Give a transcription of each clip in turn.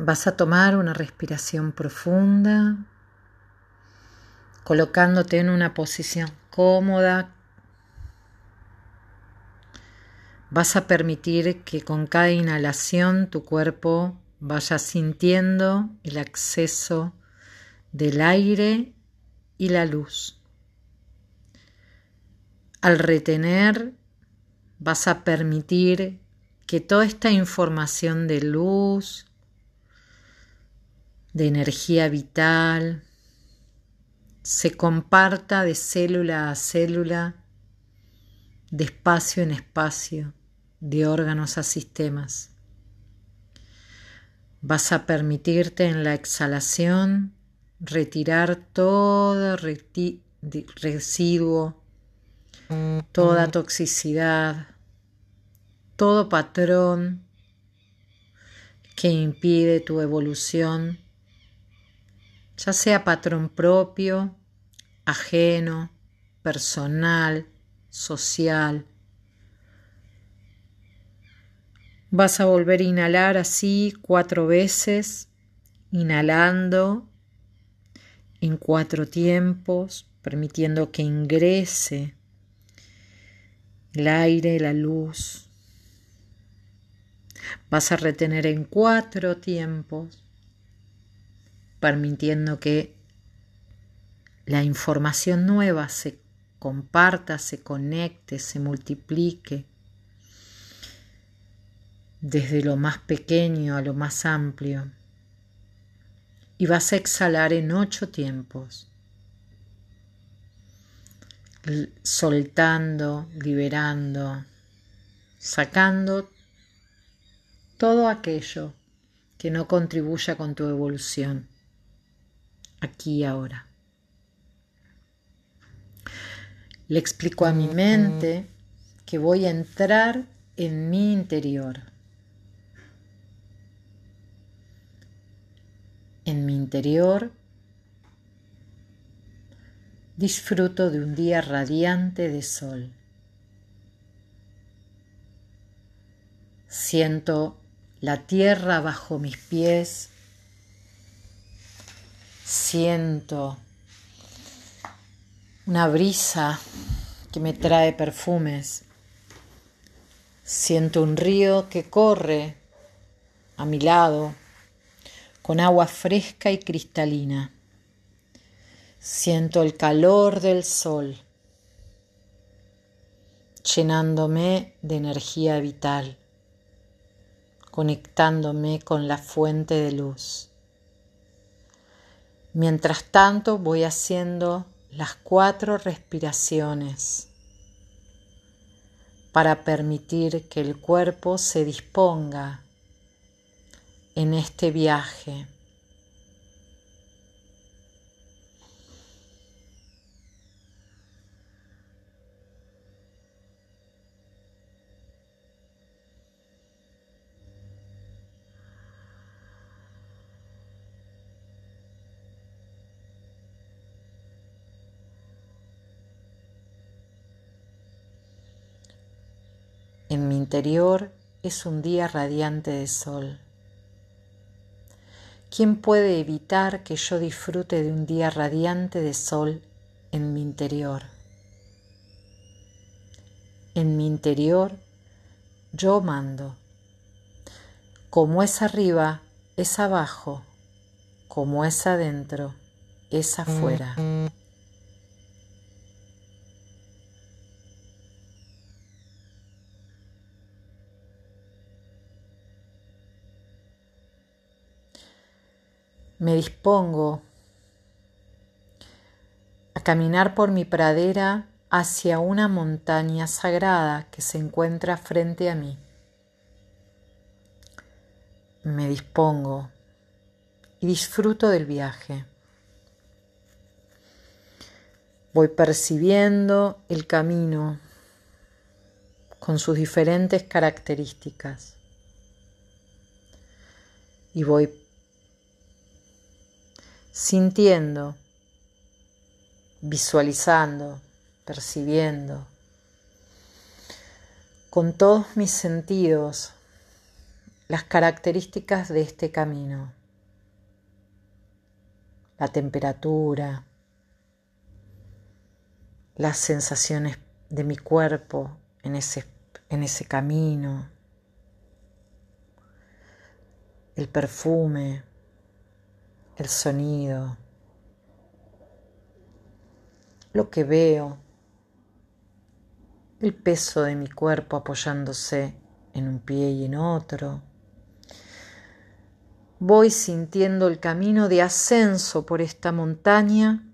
Vas a tomar una respiración profunda, colocándote en una posición cómoda. Vas a permitir que con cada inhalación tu cuerpo vaya sintiendo el acceso del aire y la luz. Al retener, vas a permitir que toda esta información de luz, de energía vital, se comparta de célula a célula, de espacio en espacio, de órganos a sistemas. Vas a permitirte en la exhalación retirar todo residuo, toda toxicidad, todo patrón que impide tu evolución, ya sea patrón propio, ajeno, personal, social. Vas a volver a inhalar así cuatro veces, inhalando en cuatro tiempos, permitiendo que ingrese el aire, la luz. Vas a retener en cuatro tiempos, permitiendo que la información nueva se comparta, se conecte, se multiplique desde lo más pequeño a lo más amplio. Y vas a exhalar en ocho tiempos, soltando, liberando, sacando todo aquello que no contribuya con tu evolución, aquí y ahora. Le explico a mi mente que voy a entrar en mi interior. En mi interior disfruto de un día radiante de sol. Siento la tierra bajo mis pies. Siento una brisa que me trae perfumes. Siento un río que corre a mi lado con agua fresca y cristalina. Siento el calor del sol llenándome de energía vital, conectándome con la fuente de luz. Mientras tanto voy haciendo las cuatro respiraciones para permitir que el cuerpo se disponga en este viaje. En mi interior es un día radiante de sol. ¿Quién puede evitar que yo disfrute de un día radiante de sol en mi interior? En mi interior yo mando. Como es arriba, es abajo. Como es adentro, es afuera. Me dispongo a caminar por mi pradera hacia una montaña sagrada que se encuentra frente a mí. Me dispongo y disfruto del viaje. Voy percibiendo el camino con sus diferentes características y voy sintiendo, visualizando, percibiendo, con todos mis sentidos, las características de este camino, la temperatura, las sensaciones de mi cuerpo en ese, en ese camino, el perfume, el sonido, lo que veo, el peso de mi cuerpo apoyándose en un pie y en otro. Voy sintiendo el camino de ascenso por esta montaña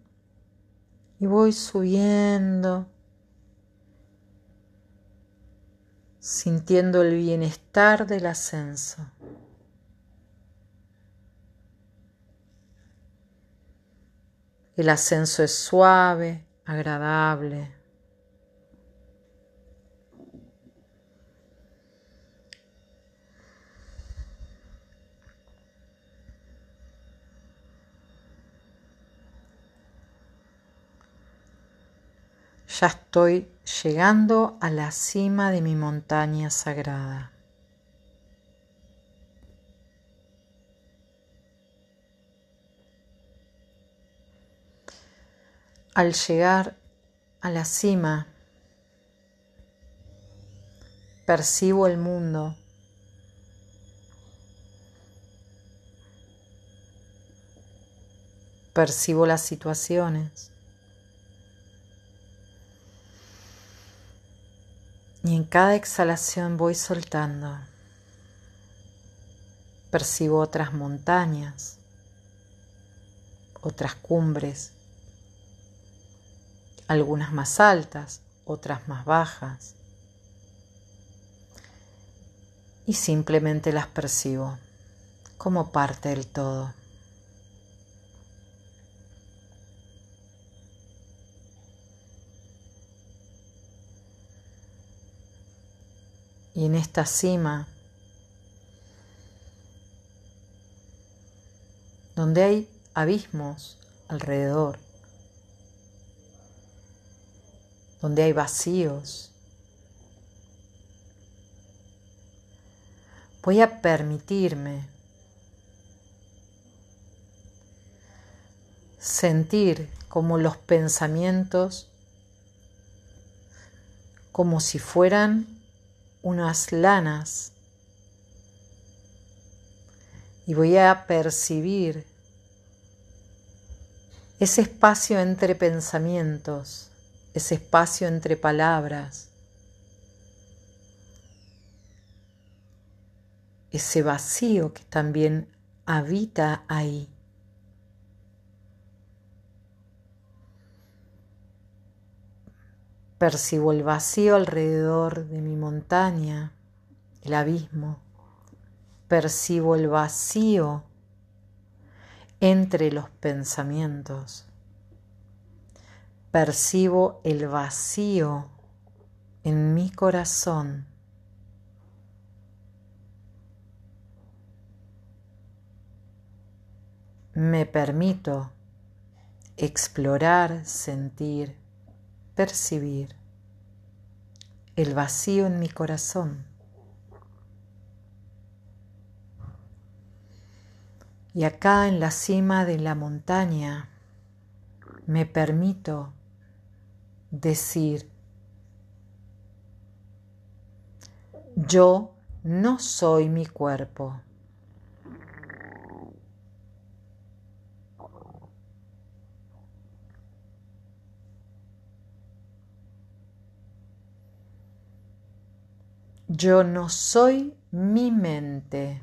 y voy subiendo, sintiendo el bienestar del ascenso. El ascenso es suave, agradable. Ya estoy llegando a la cima de mi montaña sagrada. Al llegar a la cima, percibo el mundo. Percibo las situaciones. Y en cada exhalación voy soltando. Percibo otras montañas, otras cumbres, algunas más altas, otras más bajas. Y simplemente las percibo como parte del todo. y en esta cima, donde hay abismos alrededor, donde hay vacíos, voy a permitirme sentir como los pensamientos como si fueran unas lanas. Y voy a percibir ese espacio entre pensamientos, ese espacio entre palabras, ese vacío que también habita ahí. Percibo el vacío alrededor de mi montaña, el abismo. Percibo el vacío entre los pensamientos. Percibo el vacío en mi corazón. Me permito explorar, sentir, percibir el vacío en mi corazón. Y acá en la cima de la montaña me permito decir, yo no soy mi cuerpo. Yo no soy mi mente.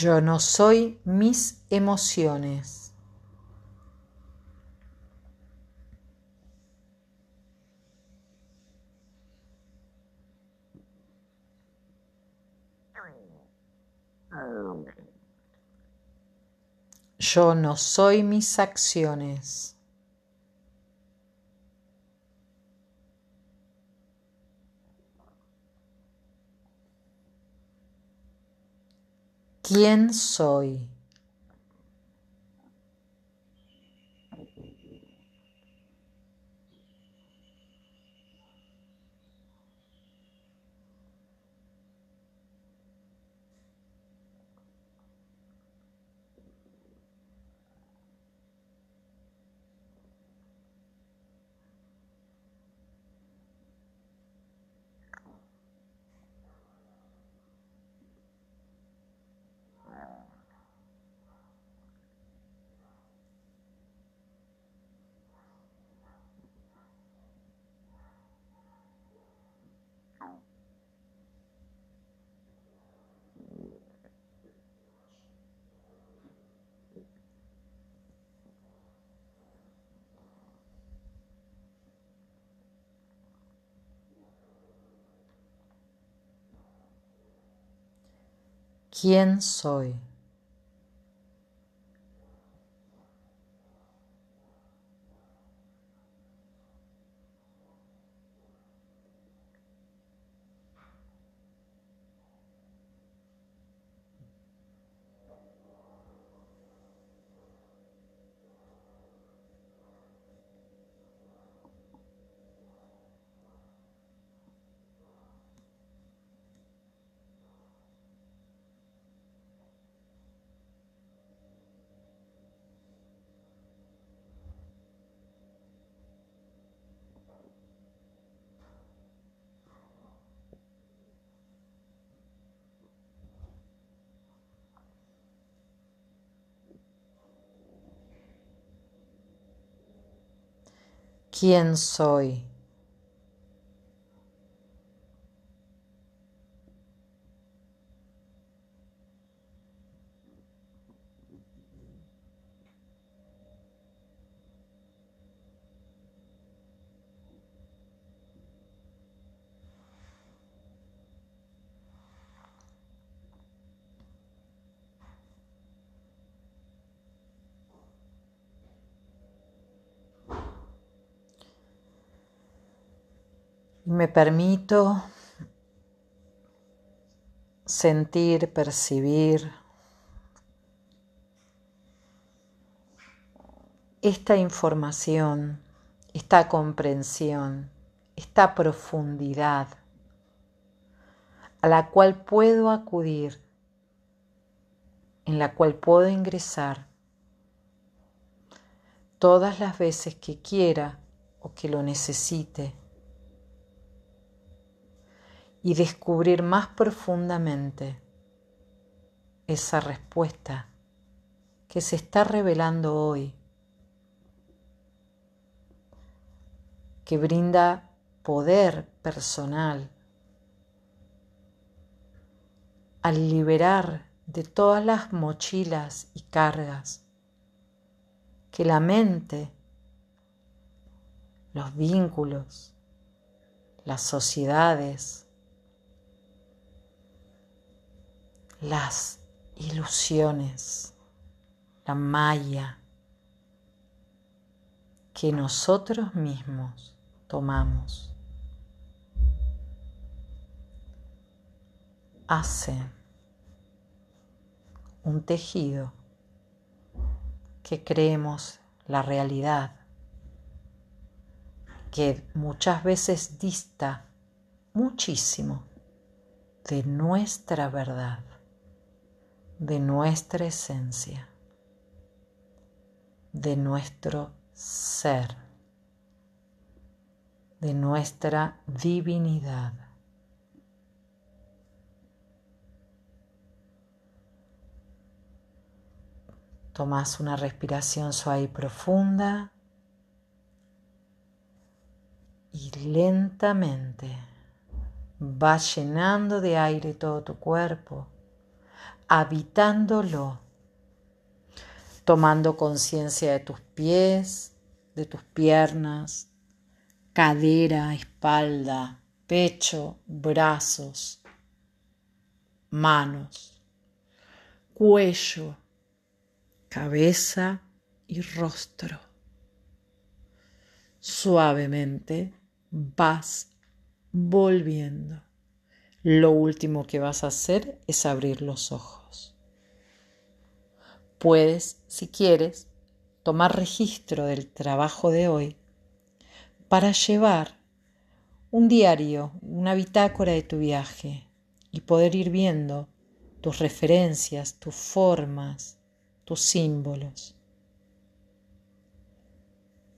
Yo no soy mis emociones. Yo no soy mis acciones. ¿Quién soy? ¿Quién soy? Quién soy. Me permito sentir, percibir esta información, esta comprensión, esta profundidad a la cual puedo acudir, en la cual puedo ingresar todas las veces que quiera o que lo necesite y descubrir más profundamente esa respuesta que se está revelando hoy, que brinda poder personal al liberar de todas las mochilas y cargas que la mente, los vínculos, las sociedades, las ilusiones, la malla que nosotros mismos tomamos. Hace un tejido que creemos la realidad, que muchas veces dista muchísimo de nuestra verdad de nuestra esencia, de nuestro ser, de nuestra divinidad. Tomas una respiración suave y profunda y lentamente vas llenando de aire todo tu cuerpo habitándolo, tomando conciencia de tus pies, de tus piernas, cadera, espalda, pecho, brazos, manos, cuello, cabeza y rostro. Suavemente vas volviendo. Lo último que vas a hacer es abrir los ojos. Puedes, si quieres, tomar registro del trabajo de hoy para llevar un diario, una bitácora de tu viaje y poder ir viendo tus referencias, tus formas, tus símbolos.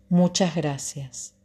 Muchas gracias.